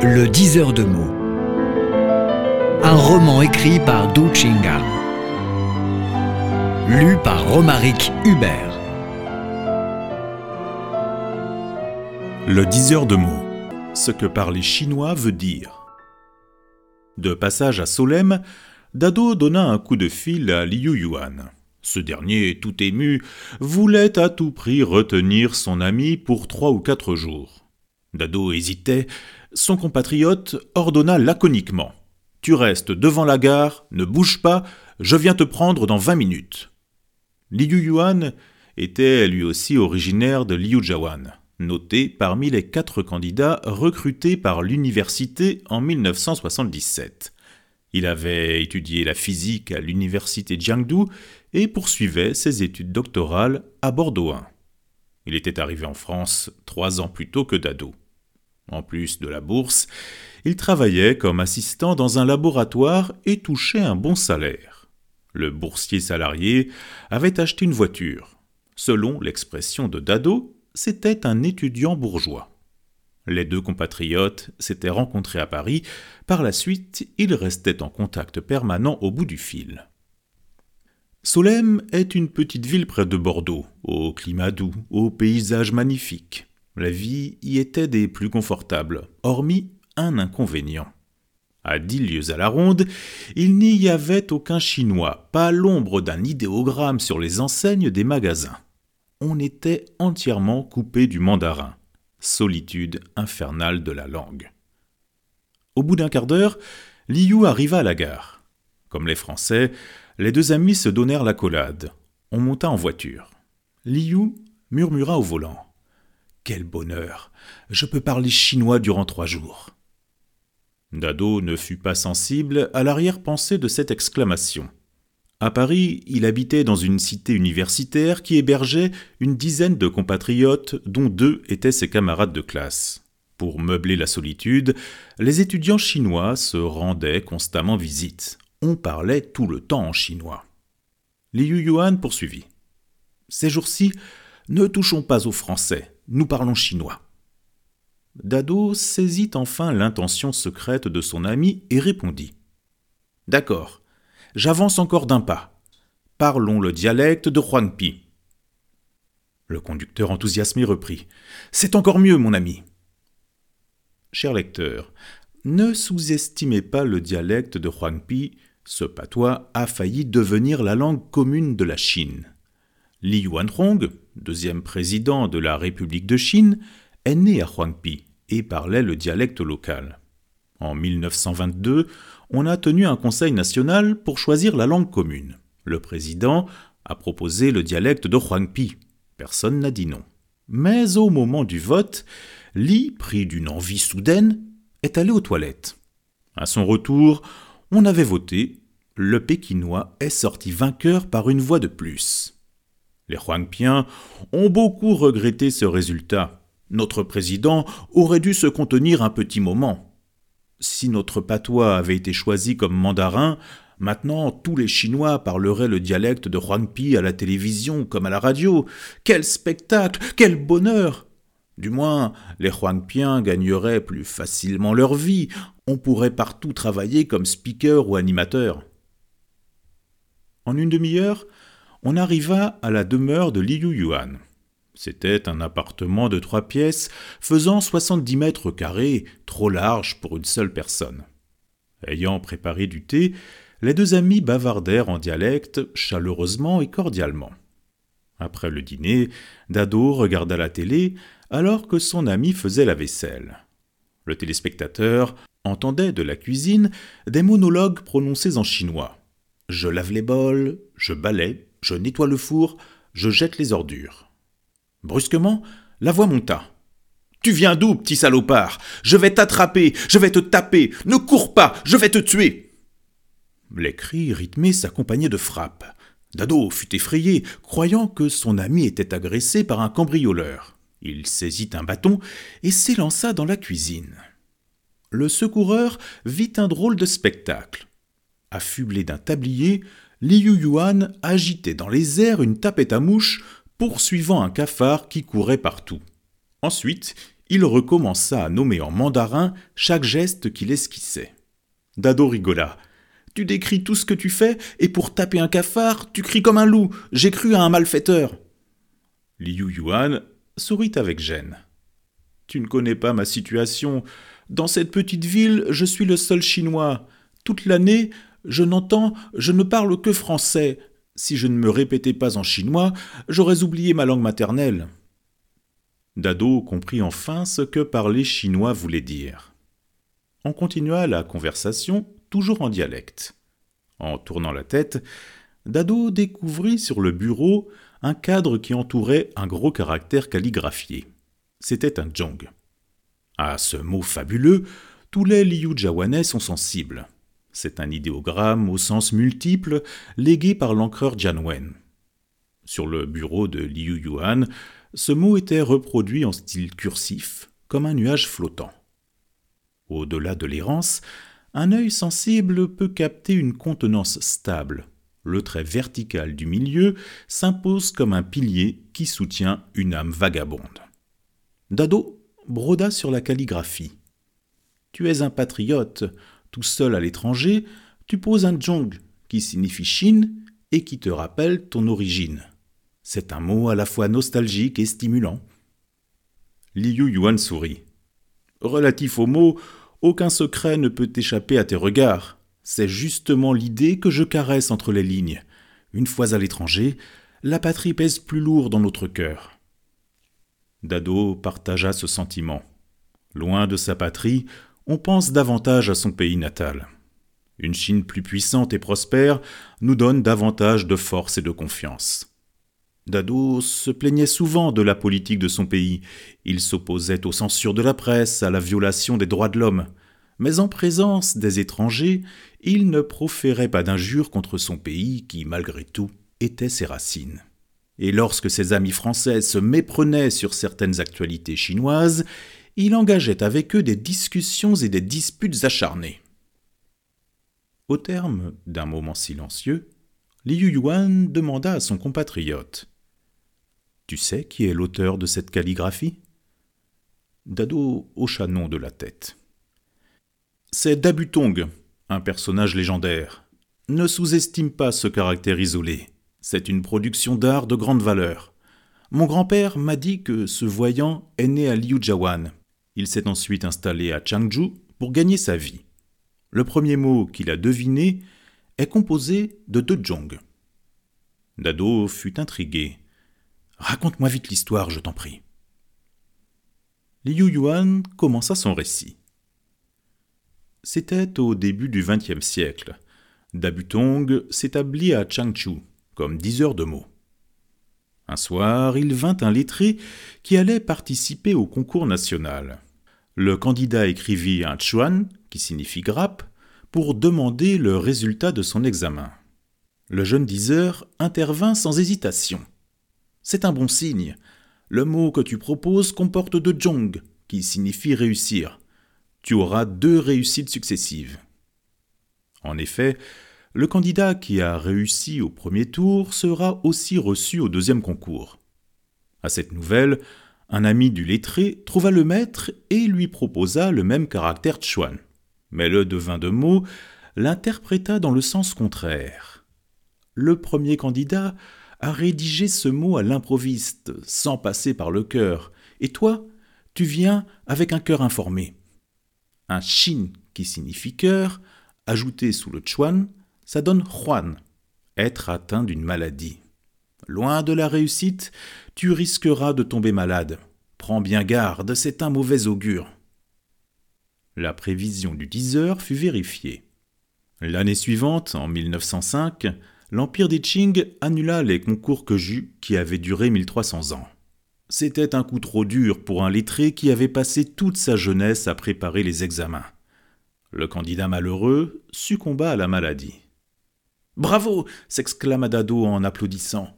Le diseur de mots. Un roman écrit par Du Chinga. Lu par Romaric Hubert. Le diseur de mots. Ce que parler chinois veut dire. De passage à Solem, Dado donna un coup de fil à Liu Yuan. Ce dernier, tout ému, voulait à tout prix retenir son ami pour trois ou quatre jours. Dado hésitait, son compatriote ordonna laconiquement. Tu restes devant la gare, ne bouge pas, je viens te prendre dans vingt minutes. Liu Yuan était lui aussi originaire de Liujiawan, noté parmi les quatre candidats recrutés par l'université en 1977. Il avait étudié la physique à l'université Jiangdu et poursuivait ses études doctorales à Bordeaux 1. Il était arrivé en France trois ans plus tôt que Dado. En plus de la bourse, il travaillait comme assistant dans un laboratoire et touchait un bon salaire. Le boursier salarié avait acheté une voiture. Selon l'expression de Dado, c'était un étudiant bourgeois. Les deux compatriotes s'étaient rencontrés à Paris. Par la suite, ils restaient en contact permanent au bout du fil. Solem est une petite ville près de Bordeaux, au climat doux, au paysage magnifique. La vie y était des plus confortables, hormis un inconvénient. À dix lieues à la ronde, il n'y avait aucun Chinois, pas l'ombre d'un idéogramme sur les enseignes des magasins. On était entièrement coupé du mandarin. Solitude infernale de la langue. Au bout d'un quart d'heure, Liu arriva à la gare. Comme les Français, les deux amis se donnèrent l'accolade. On monta en voiture. Liu murmura au volant. Quel bonheur Je peux parler chinois durant trois jours. Dado ne fut pas sensible à l'arrière-pensée de cette exclamation. À Paris, il habitait dans une cité universitaire qui hébergeait une dizaine de compatriotes dont deux étaient ses camarades de classe. Pour meubler la solitude, les étudiants chinois se rendaient constamment visite. On parlait tout le temps en chinois. Liu Yuan poursuivit. Ces jours-ci, ne touchons pas aux Français nous parlons chinois. Dado saisit enfin l'intention secrète de son ami et répondit. D'accord, j'avance encore d'un pas. Parlons le dialecte de Huangpi. Le conducteur enthousiasmé reprit. C'est encore mieux, mon ami. Cher lecteur, ne sous-estimez pas le dialecte de Huangpi, ce patois a failli devenir la langue commune de la Chine. Li Yuanhong, deuxième président de la République de Chine, est né à Huangpi et parlait le dialecte local. En 1922, on a tenu un conseil national pour choisir la langue commune. Le président a proposé le dialecte de Huangpi. Personne n'a dit non. Mais au moment du vote, Li, pris d'une envie soudaine, est allé aux toilettes. À son retour, on avait voté. Le Pékinois est sorti vainqueur par une voix de plus. Les Huangpiens ont beaucoup regretté ce résultat. Notre président aurait dû se contenir un petit moment. Si notre patois avait été choisi comme mandarin, maintenant tous les Chinois parleraient le dialecte de Huangpi à la télévision comme à la radio. Quel spectacle, quel bonheur Du moins, les Huangpiens gagneraient plus facilement leur vie. On pourrait partout travailler comme speaker ou animateur. En une demi-heure, on arriva à la demeure de Liu Yuan. C'était un appartement de trois pièces faisant soixante-dix mètres carrés, trop large pour une seule personne. Ayant préparé du thé, les deux amis bavardèrent en dialecte chaleureusement et cordialement. Après le dîner, Dado regarda la télé alors que son ami faisait la vaisselle. Le téléspectateur entendait de la cuisine des monologues prononcés en chinois. Je lave les bols, je balaie, je nettoie le four, je jette les ordures. Brusquement, la voix monta. Tu viens d'où, petit salopard? Je vais t'attraper, je vais te taper, ne cours pas, je vais te tuer Les cris rythmés s'accompagnaient de frappes. Dado fut effrayé, croyant que son ami était agressé par un cambrioleur. Il saisit un bâton et s'élança dans la cuisine. Le secoureur vit un drôle de spectacle. Affublé d'un tablier, Liu Yuan agitait dans les airs une tapette à mouches, poursuivant un cafard qui courait partout. Ensuite, il recommença à nommer en mandarin chaque geste qu'il esquissait. Dado rigola. Tu décris tout ce que tu fais, et pour taper un cafard, tu cries comme un loup. J'ai cru à un malfaiteur. Liu Yuan sourit avec gêne. Tu ne connais pas ma situation. Dans cette petite ville, je suis le seul chinois. Toute l'année, je n'entends, je ne parle que français. Si je ne me répétais pas en chinois, j'aurais oublié ma langue maternelle. Dado comprit enfin ce que parler chinois voulait dire. On continua la conversation, toujours en dialecte. En tournant la tête, Dado découvrit sur le bureau un cadre qui entourait un gros caractère calligraphié. C'était un jong. À ce mot fabuleux, tous les Liu Jawanais sont sensibles. C'est un idéogramme au sens multiple légué par l'encreur Jianwen. Sur le bureau de Liu Yuan, ce mot était reproduit en style cursif, comme un nuage flottant. Au-delà de l'errance, un œil sensible peut capter une contenance stable. Le trait vertical du milieu s'impose comme un pilier qui soutient une âme vagabonde. Dado broda sur la calligraphie. Tu es un patriote, tout seul à l'étranger, tu poses un jong qui signifie Chine et qui te rappelle ton origine. C'est un mot à la fois nostalgique et stimulant. Liu Yuan sourit. Relatif au mot, aucun secret ne peut échapper à tes regards. C'est justement l'idée que je caresse entre les lignes. Une fois à l'étranger, la patrie pèse plus lourd dans notre cœur. Dado partagea ce sentiment. Loin de sa patrie, on pense davantage à son pays natal. Une Chine plus puissante et prospère nous donne davantage de force et de confiance. Dado se plaignait souvent de la politique de son pays. Il s'opposait aux censures de la presse, à la violation des droits de l'homme. Mais en présence des étrangers, il ne proférait pas d'injures contre son pays qui, malgré tout, était ses racines et lorsque ses amis français se méprenaient sur certaines actualités chinoises, il engageait avec eux des discussions et des disputes acharnées. Au terme d'un moment silencieux, Liu Yuan demanda à son compatriote Tu sais qui est l'auteur de cette calligraphie? Dado hocha non de la tête. C'est Dabutong, un personnage légendaire. Ne sous-estime pas ce caractère isolé. C'est une production d'art de grande valeur. Mon grand-père m'a dit que ce voyant est né à Liujiawan. Il s'est ensuite installé à Changju pour gagner sa vie. Le premier mot qu'il a deviné est composé de deux jong. Dado fut intrigué. Raconte-moi vite l'histoire, je t'en prie. Liu Yuan commença son récit. C'était au début du XXe siècle. Dabutong s'établit à Changchu, comme diseur de mots. Un soir, il vint un lettré qui allait participer au concours national. Le candidat écrivit un chuan, qui signifie grappe, pour demander le résultat de son examen. Le jeune diseur intervint sans hésitation. C'est un bon signe. Le mot que tu proposes comporte deux jong, qui signifie réussir. Tu auras deux réussites successives. En effet, le candidat qui a réussi au premier tour sera aussi reçu au deuxième concours. À cette nouvelle, un ami du lettré trouva le maître et lui proposa le même caractère chuan. Mais le devin de mots l'interpréta dans le sens contraire. Le premier candidat a rédigé ce mot à l'improviste, sans passer par le cœur, et toi, tu viens avec un cœur informé. Un shin qui signifie cœur, ajouté sous le chuan, ça donne Juan, être atteint d'une maladie. Loin de la réussite, tu risqueras de tomber malade. Prends bien garde, c'est un mauvais augure. La prévision du diseur fut vérifiée. L'année suivante, en 1905, l'Empire des Qing annula les concours Keju qui avaient duré 1300 ans. C'était un coup trop dur pour un lettré qui avait passé toute sa jeunesse à préparer les examens. Le candidat malheureux succomba à la maladie. Bravo s'exclama Dado en applaudissant.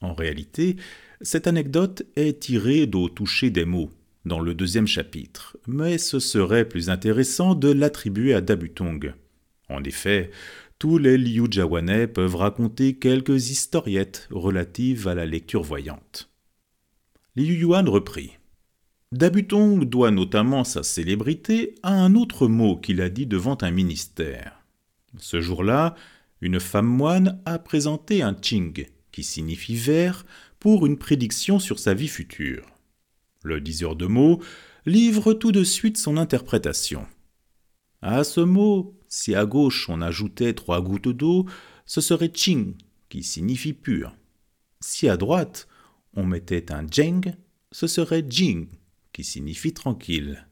En réalité, cette anecdote est tirée d'au toucher des mots, dans le deuxième chapitre, mais ce serait plus intéressant de l'attribuer à Dabutong. En effet, tous les Liu Jawanais peuvent raconter quelques historiettes relatives à la lecture voyante. Liu Yuan reprit. Dabutong doit notamment sa célébrité à un autre mot qu'il a dit devant un ministère. Ce jour-là, une femme moine a présenté un ching, signifie vers, pour une prédiction sur sa vie future. Le diseur de mots livre tout de suite son interprétation. À ce mot, si à gauche on ajoutait trois gouttes d'eau, ce serait ching, qui signifie pur. Si à droite on mettait un jeng, ce serait jing, qui signifie tranquille.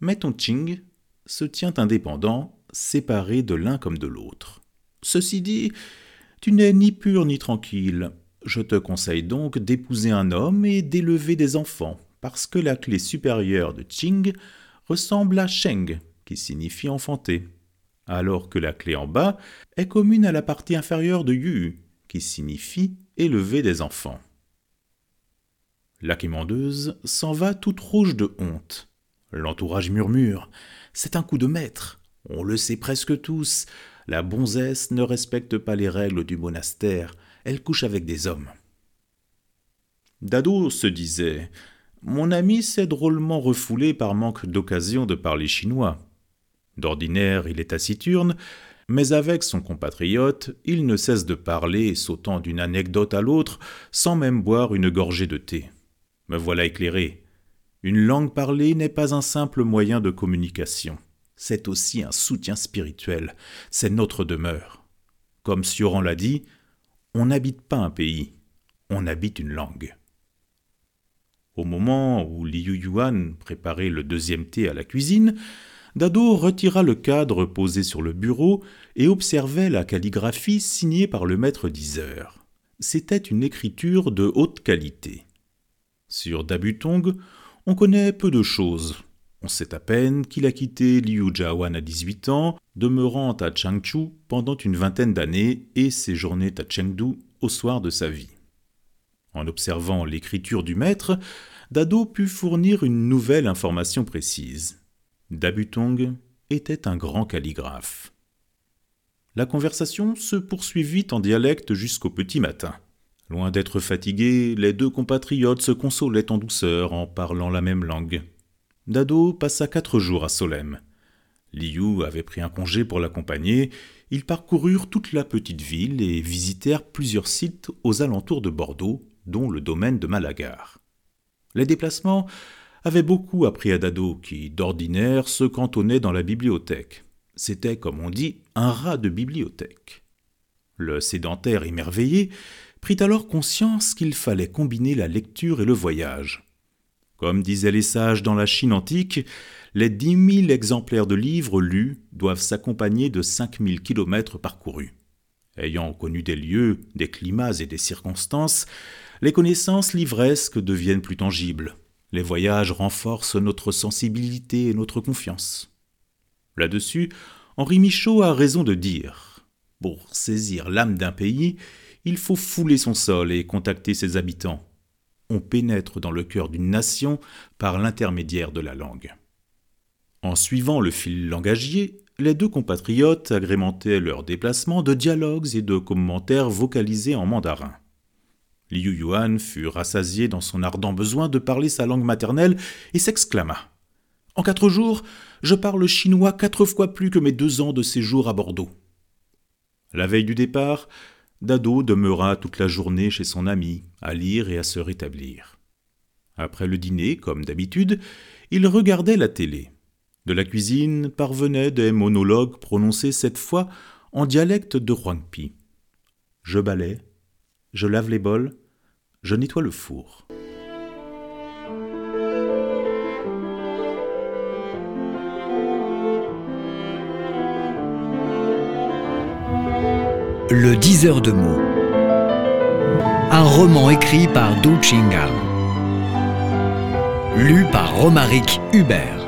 Mais ton ching se tient indépendant, séparé de l'un comme de l'autre. Ceci dit, tu n'es ni pur ni tranquille. Je te conseille donc d'épouser un homme et d'élever des enfants, parce que la clé supérieure de Ching ressemble à Sheng, qui signifie enfanter, alors que la clé en bas est commune à la partie inférieure de Yu, qui signifie élever des enfants. La quémandeuse s'en va toute rouge de honte. L'entourage murmure. C'est un coup de maître. On le sait presque tous. La bonzesse ne respecte pas les règles du monastère. Elle couche avec des hommes. Dado se disait Mon ami s'est drôlement refoulé par manque d'occasion de parler chinois. D'ordinaire, il est taciturne, mais avec son compatriote, il ne cesse de parler, sautant d'une anecdote à l'autre, sans même boire une gorgée de thé. Me voilà éclairé. Une langue parlée n'est pas un simple moyen de communication. C'est aussi un soutien spirituel. C'est notre demeure. Comme Sioran l'a dit, on n'habite pas un pays, on habite une langue. Au moment où Liu Yuan préparait le deuxième thé à la cuisine, Dado retira le cadre posé sur le bureau et observait la calligraphie signée par le maître diseur. C'était une écriture de haute qualité. Sur Dabutong, on connaît peu de choses. On sait à peine qu'il a quitté Liu Jiawan à 18 ans, demeurant à Changchu pendant une vingtaine d'années et séjourné à Chengdu au soir de sa vie. En observant l'écriture du maître, Dado put fournir une nouvelle information précise. Dabutong était un grand calligraphe. La conversation se poursuivit en dialecte jusqu'au petit matin. Loin d'être fatigués, les deux compatriotes se consolaient en douceur en parlant la même langue. Dado passa quatre jours à Solem. Liu avait pris un congé pour l'accompagner. Ils parcoururent toute la petite ville et visitèrent plusieurs sites aux alentours de Bordeaux, dont le domaine de Malagar. Les déplacements avaient beaucoup appris à Dado, qui, d'ordinaire, se cantonnait dans la bibliothèque. C'était, comme on dit, un rat de bibliothèque. Le sédentaire émerveillé prit alors conscience qu'il fallait combiner la lecture et le voyage. Comme disaient les sages dans la Chine antique, les dix mille exemplaires de livres lus doivent s'accompagner de cinq mille kilomètres parcourus. Ayant connu des lieux, des climats et des circonstances, les connaissances livresques deviennent plus tangibles. Les voyages renforcent notre sensibilité et notre confiance. Là-dessus, Henri Michaud a raison de dire Pour saisir l'âme d'un pays, il faut fouler son sol et contacter ses habitants. Pénètre dans le cœur d'une nation par l'intermédiaire de la langue. En suivant le fil langagier, les deux compatriotes agrémentaient leurs déplacements de dialogues et de commentaires vocalisés en mandarin. Liu Yuan fut rassasié dans son ardent besoin de parler sa langue maternelle et s'exclama En quatre jours, je parle chinois quatre fois plus que mes deux ans de séjour à Bordeaux. La veille du départ, Dado demeura toute la journée chez son ami, à lire et à se rétablir. Après le dîner, comme d'habitude, il regardait la télé. De la cuisine parvenaient des monologues prononcés cette fois en dialecte de Huangpi. Je balais, je lave les bols, je nettoie le four. Le diseur de mots. Un roman écrit par Du Chinga. Lu par Romaric Hubert.